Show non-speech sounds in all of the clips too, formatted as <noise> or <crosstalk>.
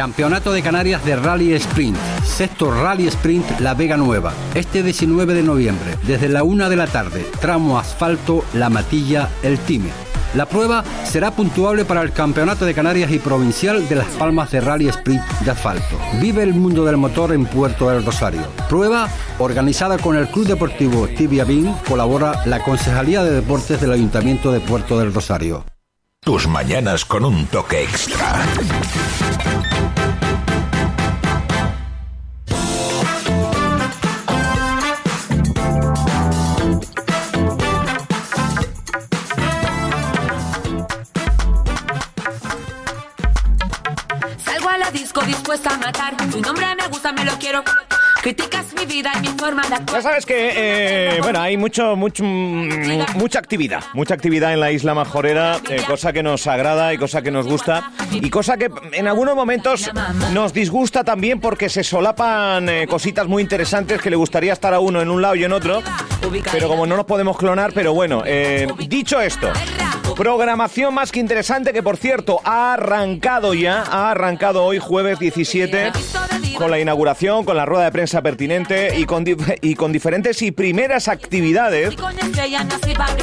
Campeonato de Canarias de Rally Sprint. Sexto Rally Sprint La Vega Nueva. Este 19 de noviembre, desde la una de la tarde. Tramo asfalto La Matilla El Time. La prueba será puntuable para el Campeonato de Canarias y Provincial de Las Palmas de Rally Sprint de Asfalto. Vive el mundo del motor en Puerto del Rosario. Prueba organizada con el Club Deportivo Tibia Bin, colabora la Concejalía de Deportes del Ayuntamiento de Puerto del Rosario. Tus mañanas con un toque extra. La disco dispuesta a matar. Tu nombre me gusta, me lo quiero. Criticas mi vida y mi forma de actuar. Ya sabes que, eh, bueno, hay mucho, mucho, mucha actividad, mucha actividad en la isla majorera, eh, cosa que nos agrada y cosa que nos gusta, y cosa que en algunos momentos nos disgusta también porque se solapan eh, cositas muy interesantes que le gustaría estar a uno en un lado y en otro, pero como no nos podemos clonar, pero bueno, dicho esto, programación más que interesante que por cierto ha arrancado ya, ha arrancado hoy jueves 17 con la inauguración, con la rueda de prensa pertinente y con, y con diferentes y primeras actividades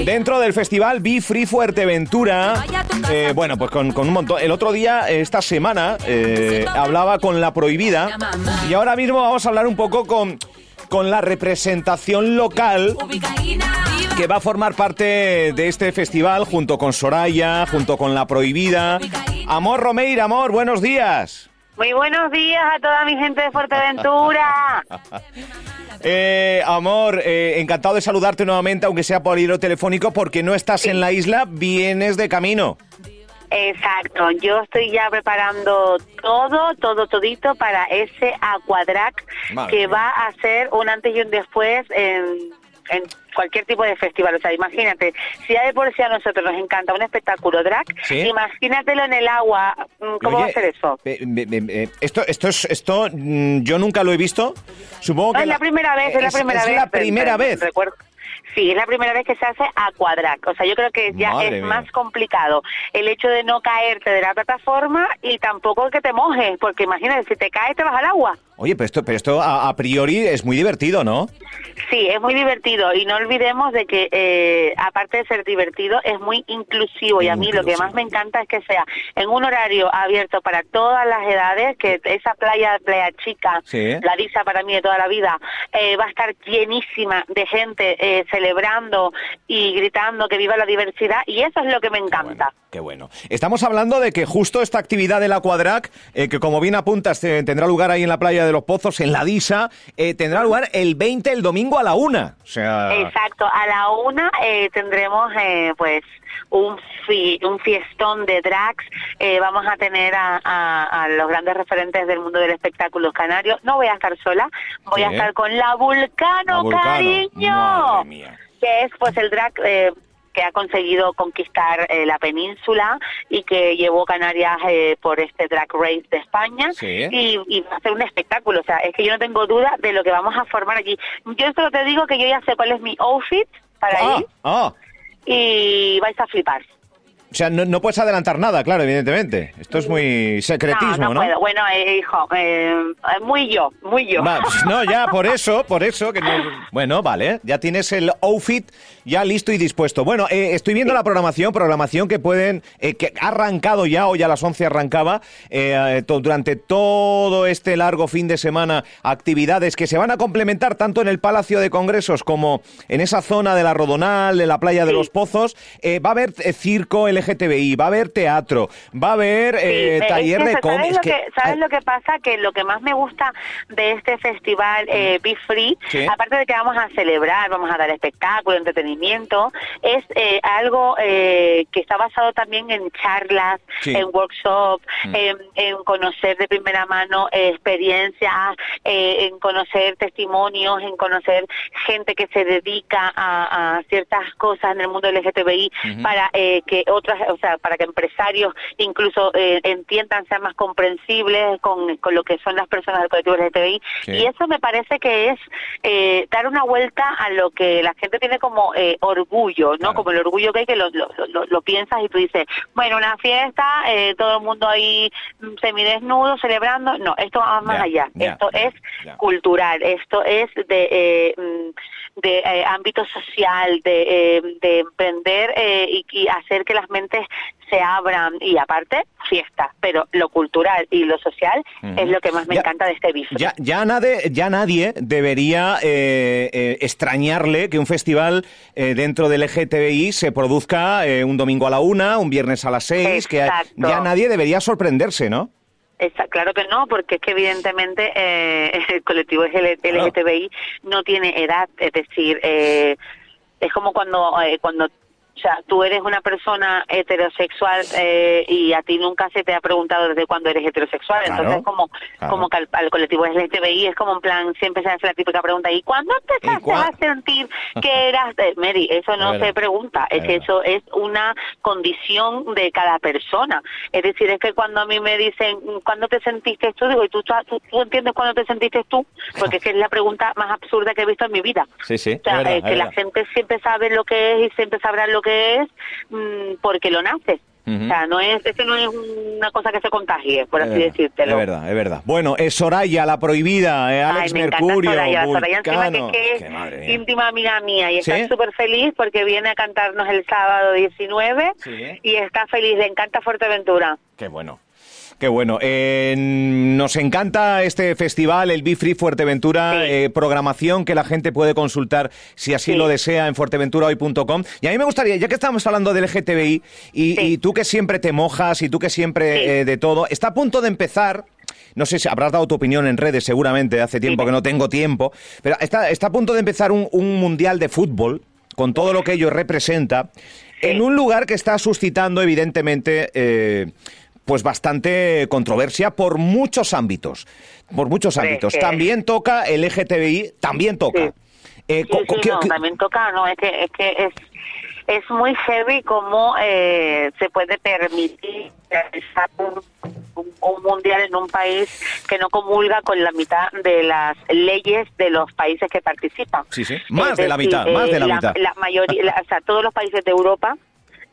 dentro del festival Be Free Fuerteventura. eh, bueno, pues con, con un montón. El otro día, esta semana, eh, hablaba con La Prohibida y ahora mismo vamos a hablar un poco con, con la representación local. Que va a formar parte de este festival junto con Soraya, junto con La Prohibida. Amor Romeira, amor, buenos días. Muy buenos días a toda mi gente de Fuerteventura. <laughs> Eh, amor, eh, encantado de saludarte nuevamente, aunque sea por hilo telefónico, porque no estás en la isla, vienes de camino. Exacto, yo estoy ya preparando todo, todo, todito para ese Aquadrac Madre que va a ser un antes y un después en, en cualquier tipo de festival. O sea, imagínate, si ya de por sí a nosotros nos encanta un espectáculo drag, Sí. imagínatelo en el agua. Mm, ¿Cómo va a ser eso? eh, eh, eh, eh, esto, esto es, esto, mm, yo nunca lo he visto. Supongo No, que es la primera vez, es la primera es vez. la primera vez. recuerdo. Sí, es la primera vez que se hace Aquadrac. O sea, yo creo que ya Madre es mía. más complicado el hecho de no caerte de la plataforma y tampoco que te mojes, porque imagínate, si te caes te vas al agua. Oye, pero esto, pero esto a, a priori es muy divertido, ¿no? Sí, es muy divertido y no olvidemos de que eh, aparte de ser divertido es muy inclusivo y a mí lo que más me encanta es que sea en un horario abierto para todas las edades, que esa playa, playa chica, Sí. la Disa para mí de toda la vida, eh, va a estar llenísima de gente eh, celebrando y gritando que viva la diversidad y eso es lo que me encanta. Qué bueno. Estamos hablando de que justo esta actividad del Aquadrac, eh, que como bien apuntas, eh, tendrá lugar ahí en la playa de los Pozos, en la Disa, eh, tendrá lugar el 20, el domingo a la una. O sea, Exacto, a la una eh, tendremos eh, pues un, fi- un fiestón de drags, eh, vamos a tener a, a- a los grandes referentes del mundo del espectáculo canario, no voy a estar sola, voy a estar con la Vulcano, La Vulcano, cariño, que es pues el drag... eh, que ha conseguido conquistar eh, la península y que llevó Canarias eh, por este drag race de España Sí. y, y va a ser un espectáculo. O sea, es que yo no tengo duda de lo que vamos a formar allí. Yo solo te digo que yo ya sé cuál es mi outfit para ah, ir ah. Y vais a flipar. O sea, no, no puedes adelantar nada, claro, evidentemente. Esto es muy secretismo, no, ¿no? no puedo. Bueno, eh, hijo, eh, muy yo, muy yo. Va, pues no, ya, por <laughs> eso, por eso. que no- Bueno, vale, ya tienes el outfit ya listo y dispuesto. Bueno, eh, estoy viendo la programación, programación que pueden, eh, que ha arrancado ya, hoy a las 11 arrancaba, eh, to- durante todo este largo fin de semana, actividades que se van a complementar tanto en el Palacio de Congresos como en esa zona de la Rodonal, en la playa de los Pozos. Eh, va a haber eh, circo LGTBI, va a haber teatro, va a haber eh, Sí, es taller que de ¿sabes cómics. lo que, ¿Sabes lo que pasa? Que lo que más me gusta de este festival eh, Be Free, Sí. aparte de que vamos a celebrar, vamos a dar espectáculo, entretenimiento, es eh, algo eh, que está basado también en charlas, Sí. en workshops, Mm. en, en conocer de primera mano eh, experiencias, eh, en conocer testimonios, en conocer gente que se dedica a, a ciertas cosas en el mundo LGTBI Ujú. para eh, que otros otras, o sea, para que empresarios incluso eh, entiendan, sean más comprensibles con, con, lo que son las personas del colectivo LGTBI. Y eso me parece que es eh, dar una vuelta a lo que la gente tiene como eh, orgullo, ¿no? Como el orgullo que hay que lo, lo, lo, piensas y tú dices, bueno, una fiesta, eh, todo el mundo ahí mm, semidesnudo, celebrando. No, esto va más allá. esto es cultural, esto es de... Eh, mm, de eh, ámbito social, de, eh, de emprender eh, y, hacer que las se abran y aparte fiesta, pero lo cultural y lo social es lo que más me encanta de este bifre. Ya, ya, nadie, ya nadie debería extrañarle que un festival dentro del LGTBI se produzca un domingo a la una, un viernes a las seis, que ya nadie debería sorprenderse, ¿no? Está, claro que no, porque es que evidentemente eh, <laughs> el colectivo LGTBI no tiene edad, es decir, eh, es como cuando eh, cuando o sea, tú eres una persona heterosexual eh, y a ti nunca se te ha preguntado desde cuándo eres heterosexual. Entonces, como, como que al, colectivo LGTBI es como en plan, siempre se hace la típica pregunta, ¿y cuándo empezaste a sentir que eras... Mary, eso no se pregunta, es, que eso es una condición de cada persona. Es decir, es que cuando a mí me dicen, ¿cuándo te sentiste tú? Digo, ¿y tú, tú, entiendes cuándo te sentiste tú? Porque es que es la pregunta más absurda que he visto en mi vida. Sí, sí. O sea, eh, que la gente siempre sabe lo que es y siempre sabrá lo que es mm, porque lo nace. O sea, no es, eso no es una cosa que se contagie, por así decírtelo. Es verdad, es verdad. Bueno, es Soraya, la prohibida, eh, Alex Ay, me Mercurio, Soraya. Soraya encima que, es íntima amiga mía y está súper feliz porque viene a cantarnos el sábado 19 y está feliz, le encanta Fuerteventura. Qué bueno. Qué bueno. Eh, nos encanta este festival, el Be Free Fuerteventura, eh, programación que la gente puede consultar si así lo desea en fuerteventurahoy.com. Y a mí me gustaría, ya que estamos hablando del LGTBI, y, tú que siempre te mojas y tú que siempre eh, de todo, está a punto de empezar no sé si habrás dado tu opinión en redes seguramente, hace tiempo que no tengo tiempo, pero está, está a punto de empezar un, mundial de fútbol con todo lo que ello representa, en un lugar que está suscitando evidentemente pues bastante controversia por muchos ámbitos, por muchos ámbitos. También toca el LGTBI, también toca. Eh, sí, no, también toca, no, es que es que es es muy heavy cómo eh, se puede permitir realizar un, mundial en un país que no comulga con la mitad de las leyes de los países que participan. Sí, sí, más de la mitad, más de la, mitad. La mayoría, o sea, todos los países de Europa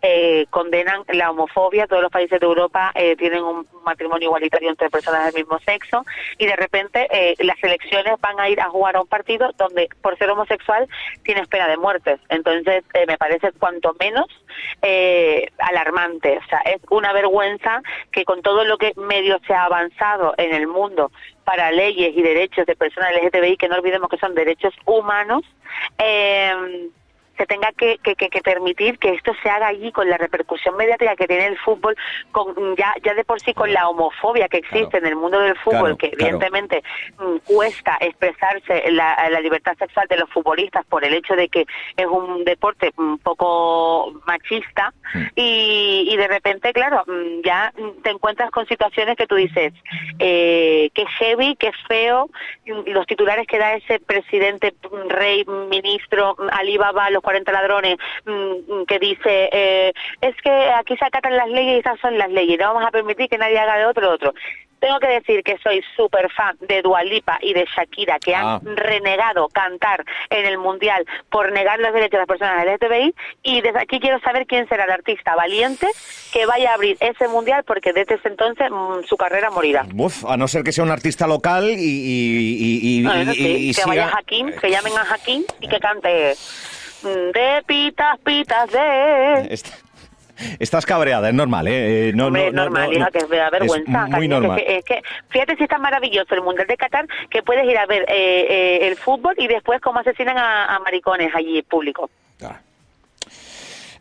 eh, condenan la homofobia. Todos los países de Europa eh, tienen un matrimonio igualitario entre personas del mismo sexo y de repente eh, las elecciones van a ir a jugar a un partido donde por ser homosexual tienes pena de muerte. Entonces eh, me parece cuanto menos alarmante. O sea, es una vergüenza que con todo lo que medio se ha avanzado en el mundo para leyes y derechos de personas LGTBI, que no olvidemos que son derechos humanos, eh, se tenga que, que, que, permitir que esto se haga allí con la repercusión mediática que tiene el fútbol, con ya, ya de por sí con la homofobia que existe en el mundo del fútbol, que evidentemente mm, cuesta expresarse la, la, libertad sexual de los futbolistas por el hecho de que es un deporte un poco machista mm. y, y de repente, claro, mm, ya te encuentras con situaciones que tú dices, eh, que heavy, que feo, los titulares que da ese presidente, rey, ministro, Alibaba, los 40 ladrones mm, mm, que dice eh, es que aquí se acatan las leyes y esas son las leyes, no vamos a permitir que nadie haga de otro otro. Tengo que decir que soy súper fan de Dualipa y de Shakira, que han ah. renegado cantar en el Mundial por negar los derechos de las personas LGTBI. Y desde aquí quiero saber quién será el artista valiente que vaya a abrir ese Mundial, porque desde ese entonces mm, su carrera morirá. a no ser que sea un artista local y... que vaya Hakim, que llamen a Hakim y que cante de pitas, pitas de... Estás cabreada, es normal, ¿eh? eh no, Hombre, no, normal, hija, que me da vergüenza. Es muy normal. Es que, fíjate si está maravilloso el Mundial de Qatar, que puedes ir a ver eh, eh, el fútbol y después cómo asesinan a, a maricones allí público. Claro.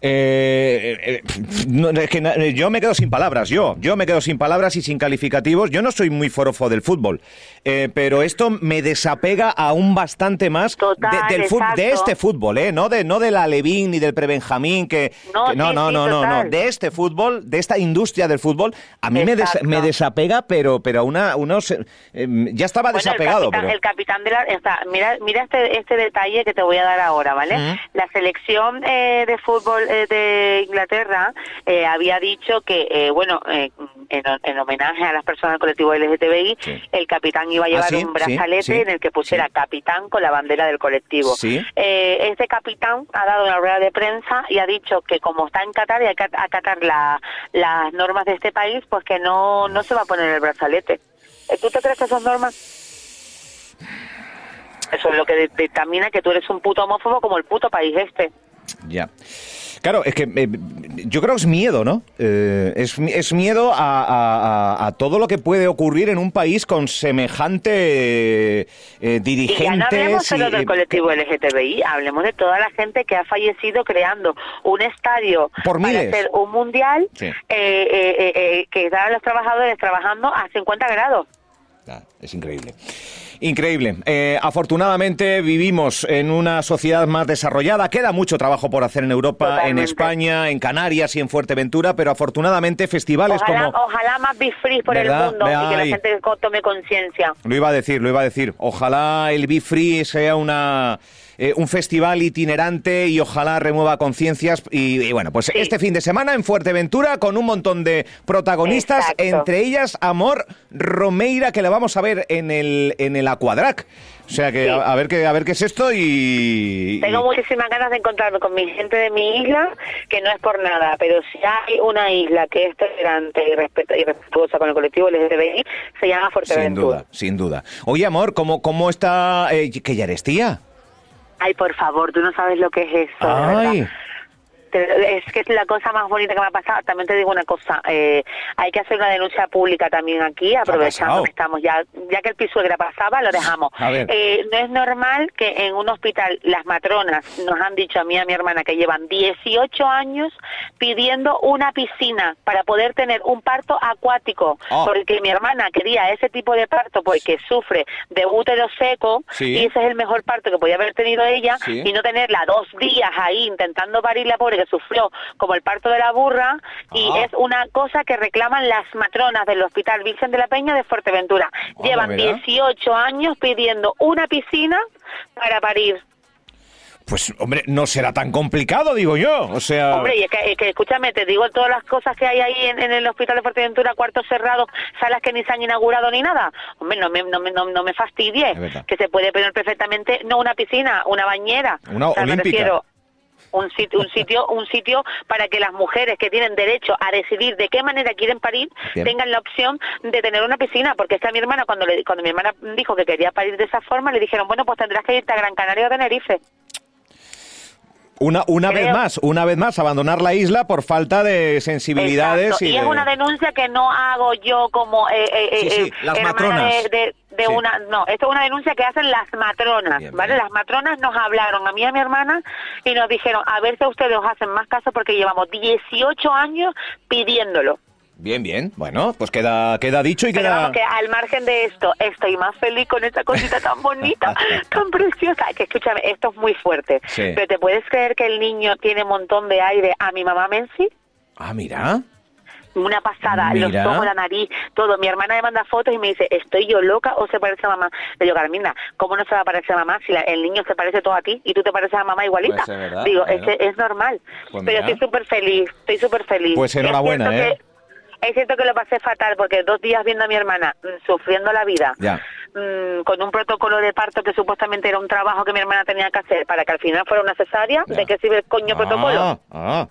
Eh, eh, no, es que yo me quedo sin palabras, yo, yo me quedo sin palabras y sin calificativos. Yo no soy muy forofo del fútbol, eh, pero esto me desapega aún bastante más de, del de este fútbol, ¿eh? No de, no de la Levín ni del Prebenjamín, que, no, no, no, no, no, de este fútbol, de esta industria del fútbol, a mí me, me, desapega, pero, pero una, unos, em, ya estaba desapegado. El capitán, de la, mira, mira este, este detalle que te voy a dar ahora, ¿vale? La selección de fútbol eh, de Inglaterra eh, había dicho que, eh, bueno, en, en homenaje a las personas del colectivo LGTBI, Sí. el capitán iba a Ah, llevar sí, un brazalete sí, en el que pusiera capitán con la bandera del colectivo. Eh, este capitán ha dado una rueda de prensa y ha dicho que como está en Qatar y hay que acatar la- las normas de este país, pues que no, no se va a poner el brazalete. ¿Tú te crees que son normas? Eso es lo que de- dictamina que tú eres un puto homófobo como el puto país este. Ya. Claro, es que eh, yo creo que es miedo, ¿no? Eh, es, es miedo a, a- a- a todo lo que puede ocurrir en un país con semejante eh, Y dirigentes. ya no hablemos solo y, del eh, colectivo LGTBI, hablemos de toda la gente que ha fallecido creando un estadio Por para miles. hacer un mundial Sí. eh, eh, que estaban los trabajadores trabajando a 50 grados. Ah, es increíble. Increíble. Eh, afortunadamente vivimos en una sociedad más desarrollada. Queda mucho trabajo por hacer en Europa, en. España, en Canarias y en Fuerteventura, pero afortunadamente festivales Ojalá, como... ojalá más be free por ¿Verdad? el mundo y que la gente tome conciencia. Lo iba a decir, lo iba a decir. Ojalá el Be Free sea una eh, un festival itinerante y ojalá remueva conciencias. Y, y bueno, pues Sí. este fin de semana en Fuerteventura con un montón de protagonistas, Exacto. entre ellas Amor Romeira, que la vamos a ver en el, en el Aquadrac. O sea que Sí. a, a ver qué, a ver qué es esto y... Tengo muchísimas ganas de encontrarme con mi gente de mi isla, que no es por nada, pero si hay una isla que es tolerante y, respetuosa con el colectivo LGTBI, se llama Sin Fuerteventura. duda, sin duda. Oye, Amor, ¿cómo, cómo está... eh, que ya eres tía? Ay, por favor, tú no sabes lo que es eso. Ay. Es que es la cosa más bonita que me ha pasado. También te digo una cosa, eh, hay que hacer una denuncia pública también aquí, aprovechando que estamos ya, ya que el pisuegra pasaba, lo dejamos. Eh, no es normal que en un hospital las matronas nos han dicho a mí y a mi hermana que llevan 18 años pidiendo una piscina para poder tener un parto acuático, Oh. porque mi hermana quería ese tipo de parto porque sufre de útero seco Sí. y ese es el mejor parto que podía haber tenido ella Sí. y no tenerla dos días ahí intentando parir la pobre sufrió como el parto de la burra y Ah. es una cosa que reclaman las matronas del Hospital Virgen de la Peña de Fuerteventura. Ah, Llevan ¿verdad? 18 años pidiendo una piscina para parir. Pues, hombre, no será tan complicado, digo yo. O sea... Hombre, y es que, es que, escúchame, te digo todas las cosas que hay ahí en, en el Hospital de Fuerteventura, cuartos cerrados, salas que ni se han inaugurado ni nada. Hombre, no me, no me, no, no me fastidie, que se puede pedir perfectamente, no una piscina, una bañera. Una O sea, olímpica. Un sitio, un sitio, un sitio para que las mujeres que tienen derecho a decidir de qué manera quieren parir Bien. tengan la opción de tener una piscina, porque esta mi hermana cuando le, cuando mi hermana dijo que quería parir de esa forma le dijeron bueno pues tendrás que irte a Gran Canaria o Tenerife. Una, una vez más, una vez más, abandonar la isla por falta de sensibilidades Exacto. y, Y, de... es una denuncia que no hago yo como eh, eh, Sí, eh, sí, eh, las matronas. de, de- de Sí. una no esto es una denuncia que hacen las matronas Bien, vale bien. las matronas nos hablaron a mí y a mi hermana y nos dijeron a ver si a ustedes os hacen más caso porque llevamos 18 años pidiéndolo Bien, bien. Bueno, pues queda, queda dicho y pero queda... vamos que al margen de esto estoy más feliz con esta cosita tan bonita <laughs> tan preciosa que escúchame esto es muy fuerte Sí. pero te puedes creer que el niño tiene un montón de aire a mi mamá Menzi Ah, mira. Una pasada, Mira. los ojos, la nariz, todo. Mi hermana me manda fotos y me dice, ¿estoy yo loca o se parece a mamá? Le digo, Carmina, ¿cómo no se va a parecer a mamá si la- el niño se parece todo a ti y tú te pareces a mamá igualita? Pues verdad, digo, claro. es, es normal. Pues Pero estoy súper feliz, estoy súper feliz. Pues Es enhorabuena, ¿eh? que- es cierto que lo pasé fatal porque dos días viendo a mi hermana mm, sufriendo la vida, Ya. mm, con un protocolo de parto que supuestamente era un trabajo que mi hermana tenía que hacer para que al final fuera una cesárea, Ya. ¿de qué sirve el coño protocolo? Ah, ah,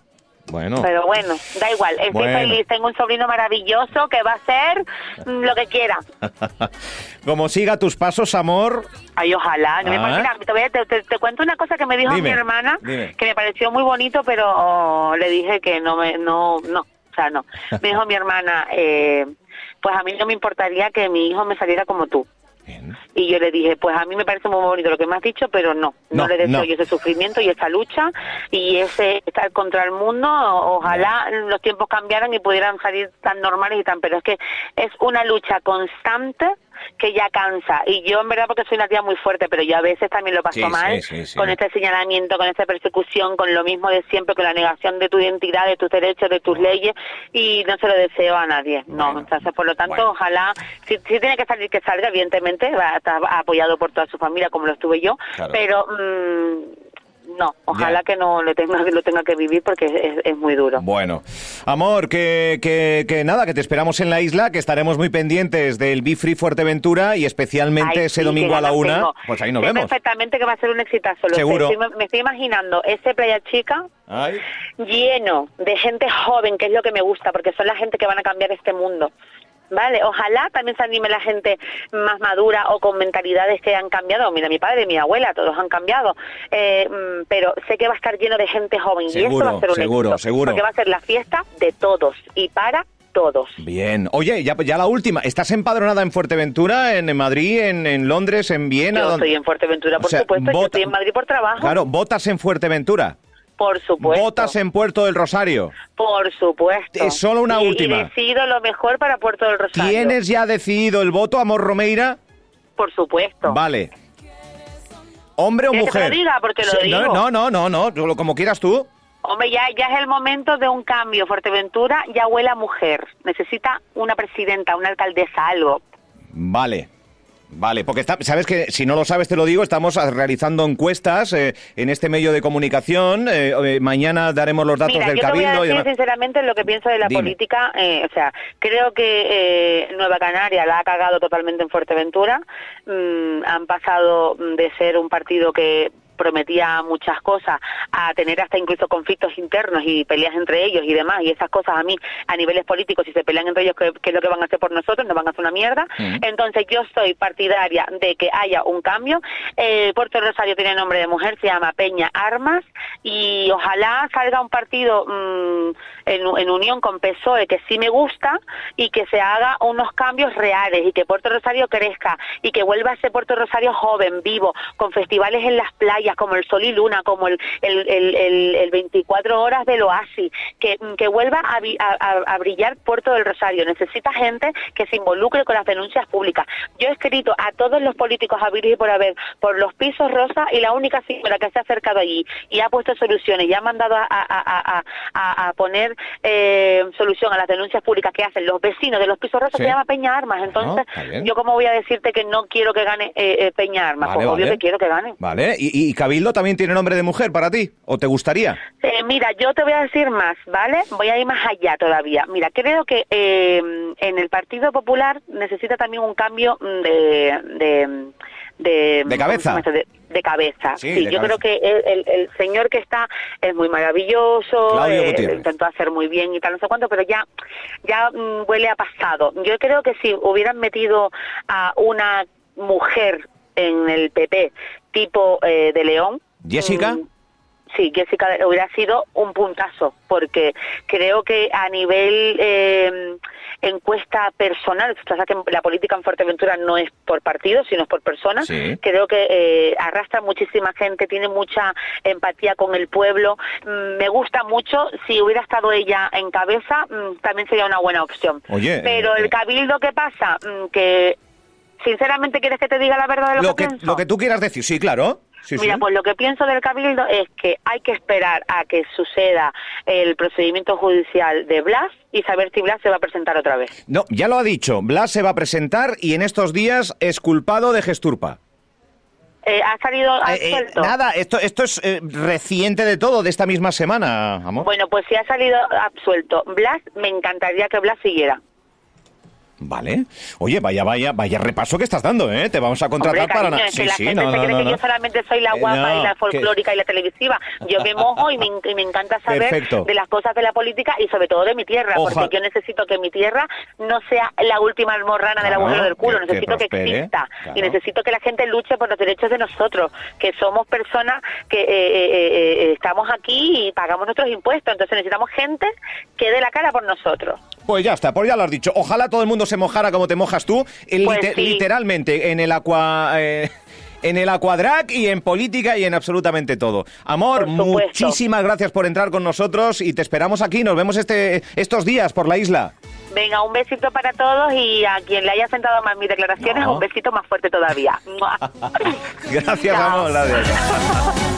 bueno. Pero bueno, da igual, estoy Bueno. feliz, tengo un sobrino maravilloso que va a hacer mm, lo que quiera. <laughs> Como siga tus pasos, amor. Ay, ojalá. No me Ah. imagino- te, te- te- cuento una cosa que me dijo Dime, mi hermana, dime. que me pareció muy bonito, pero le dije que no me, no, no, o sea, no. <laughs> Me dijo mi hermana, eh, pues a mí no me importaría que mi hijo me saliera como tú. Y yo le dije, pues a mí me parece muy bonito lo que me has dicho, pero no, no, No, le deseo no. yo ese sufrimiento y esa lucha y ese estar contra el mundo. Ojalá los tiempos cambiaran y pudieran salir tan normales y tan, pero es que es una lucha constante que ya cansa. Y yo en verdad porque soy una tía muy fuerte, pero yo a veces también lo paso Sí, mal sí, sí. con este señalamiento, con esta persecución, con lo mismo de siempre, con la negación de tu identidad, de tus derechos, de tus leyes y no se lo deseo a nadie. No, entonces por lo tanto bueno. ojalá, si, si tiene que salir, que salga, evidentemente, va a estar apoyado por toda su familia como lo estuve yo, Claro. pero mm, no, ojalá que no lo tenga, lo tenga que vivir porque es, es muy duro. Bueno, amor, que, que, que nada, que te esperamos en la isla, que estaremos muy pendientes del Be Free Fuerteventura y especialmente Ay, ese sí, domingo a la una. tengo. Pues ahí nos Sé vemos. perfectamente que va a ser un exitazo. Lo. Seguro. Estoy- me estoy imaginando ese Playa Chica Ay. lleno de gente joven, que es lo que me gusta, porque son la gente que van a cambiar este mundo. Vale, ojalá también se anime la gente más madura o con mentalidades que han cambiado. Mira, mi padre, mi abuela, todos han cambiado. Eh, mm, pero sé que va a estar lleno de gente joven y eso va a ser un seguro, éxito, seguro. Porque va a ser la fiesta de todos y para todos. Bien. Oye, ya, ya la última. ¿Estás empadronada en Fuerteventura, en, en Madrid, en, en Londres, en Viena? Yo estoy en Fuerteventura, por O sea, supuesto. Yo estoy en Madrid por trabajo. Claro, votas en Fuerteventura. Por supuesto. Votas en Puerto del Rosario. Por supuesto. Eh, solo una Y- última. Y decido lo mejor para Puerto del Rosario. ¿Tienes ya decidido el voto, Amor Romeira? Por supuesto. Vale. ¿Hombre o ¿Quieres que te mujer? lo diga? Porque lo Sí, no, digo. No, no, no, como quieras tú. Hombre, ya, ya es el momento de un cambio. Fuerteventura ya huele a mujer. Necesita una presidenta, una alcaldesa, algo. Vale. Vale, porque está- sabes que si no lo sabes te lo digo, estamos realizando encuestas eh, en este medio de comunicación. eh, eh, mañana daremos los datos Mira, del yo te voy a cabildo y demás. sinceramente lo que pienso de la Dime. política. eh, o sea, creo que eh, Nueva Canaria la ha cagado totalmente en Fuerteventura. Mm, han pasado de ser un partido que prometía muchas cosas a tener hasta incluso conflictos internos y peleas entre ellos y demás y esas cosas a mí a niveles políticos si se pelean entre ellos qué, qué es lo que van a hacer por nosotros nos van a hacer una mierda. Entonces yo soy partidaria de que haya un cambio. Eh, Puerto Rosario tiene nombre de mujer se llama Peña Armas y ojalá salga un partido mm, en, en unión con PSOE que sí me gusta y que se haga unos cambios reales y que Puerto Rosario crezca y que vuelva a ser Puerto Rosario joven, vivo, con festivales en las playas como el Sol y Luna, como el, el, el, el- el 24 horas del Oasis, que, que vuelva a, brillar Puerto del Rosario. Necesita gente que se involucre con las denuncias públicas. Yo he escrito a todos los políticos a y por haber por los pisos rosa y la única señora que se ha acercado allí y ha puesto soluciones y ha mandado a, a- a- poner eh, solución a las denuncias públicas que hacen los vecinos de los pisos rosas Sí. se llama Peña Armas. Entonces, yo cómo voy a decirte que no quiero que gane eh, eh, Peña Armas. Vale, pues obvio que quiero que gane. Vale, ¿Y, y Cabildo también tiene nombre de mujer para ti? ¿O te gustaría? Eh, mira, yo te voy a decir más, ¿vale? Voy a ir más allá todavía. Mira, creo que eh, en el Partido Popular necesita también un cambio mm, de... de de, De cabeza. De, de cabeza. Sí, Sí, de yo cabeza. creo que el, el- el señor que está es muy maravilloso, eh, intentó hacer muy bien y tal, no sé cuánto, pero ya, ya mm, huele a pasado. Yo creo que si hubieran metido a una mujer en el PP tipo eh, de León, ¿Jessica? mm, Sí, Jessica hubiera sido un puntazo, porque creo que a nivel eh, encuesta personal, que la política en Fuerteventura no es por partido, sino es por personas, Sí. creo que eh, arrastra muchísima gente, tiene mucha empatía con el pueblo, Mm, me gusta mucho, si hubiera estado ella en cabeza, mm, también sería una buena opción. Oye, Pero eh, el cabildo, ¿qué pasa? Que, sinceramente, ¿quieres que te diga la verdad de lo, Lo que, pienso? lo que tú quieras decir, sí, claro. Sí, Mira, sí. pues lo que pienso del Cabildo es que hay que esperar a que suceda el procedimiento judicial de Blas y saber si Blas se va a presentar otra vez. No, ya lo ha dicho. Blas se va a presentar y en estos días es culpado de gesturpa. Eh, ¿Ha salido Eh, eh, absuelto? nada, esto, esto es eh, reciente de todo, de esta misma semana, amor. Bueno, pues si ha salido absuelto Blas, me encantaría que Blas siguiera. Vale. Oye, vaya, vaya, vaya repaso que estás dando, ¿eh? Te vamos a contratar Hombre, para nada. que la gente se cree que yo solamente soy la Eh, guapa no, y la que- folclórica y la televisiva. Yo me mojo y me, y me encanta saber Perfecto. de las cosas de la política y sobre todo de mi tierra, Oja- porque yo necesito que mi tierra no sea la última almorrana del Claro, agujero del culo, que- que necesito que, prospere, exista claro. y necesito que la gente luche por los derechos de nosotros, que somos personas que eh, eh, eh, estamos aquí y pagamos nuestros impuestos, entonces necesitamos gente que dé la cara por nosotros. Pues ya está, pues ya lo has dicho. Ojalá todo el mundo se mojara como te mojas tú, Pues sí. literalmente, en el aqua... eh, en el Aquadrac y en política y en absolutamente todo. Amor, muchísimas gracias por entrar con nosotros y te esperamos aquí. Nos vemos este, estos días por la isla. Venga, un besito para todos y a quien le haya sentado mal mis declaraciones, No. un besito más fuerte todavía. <laughs> <laughs> Gracias, amor. Gracias.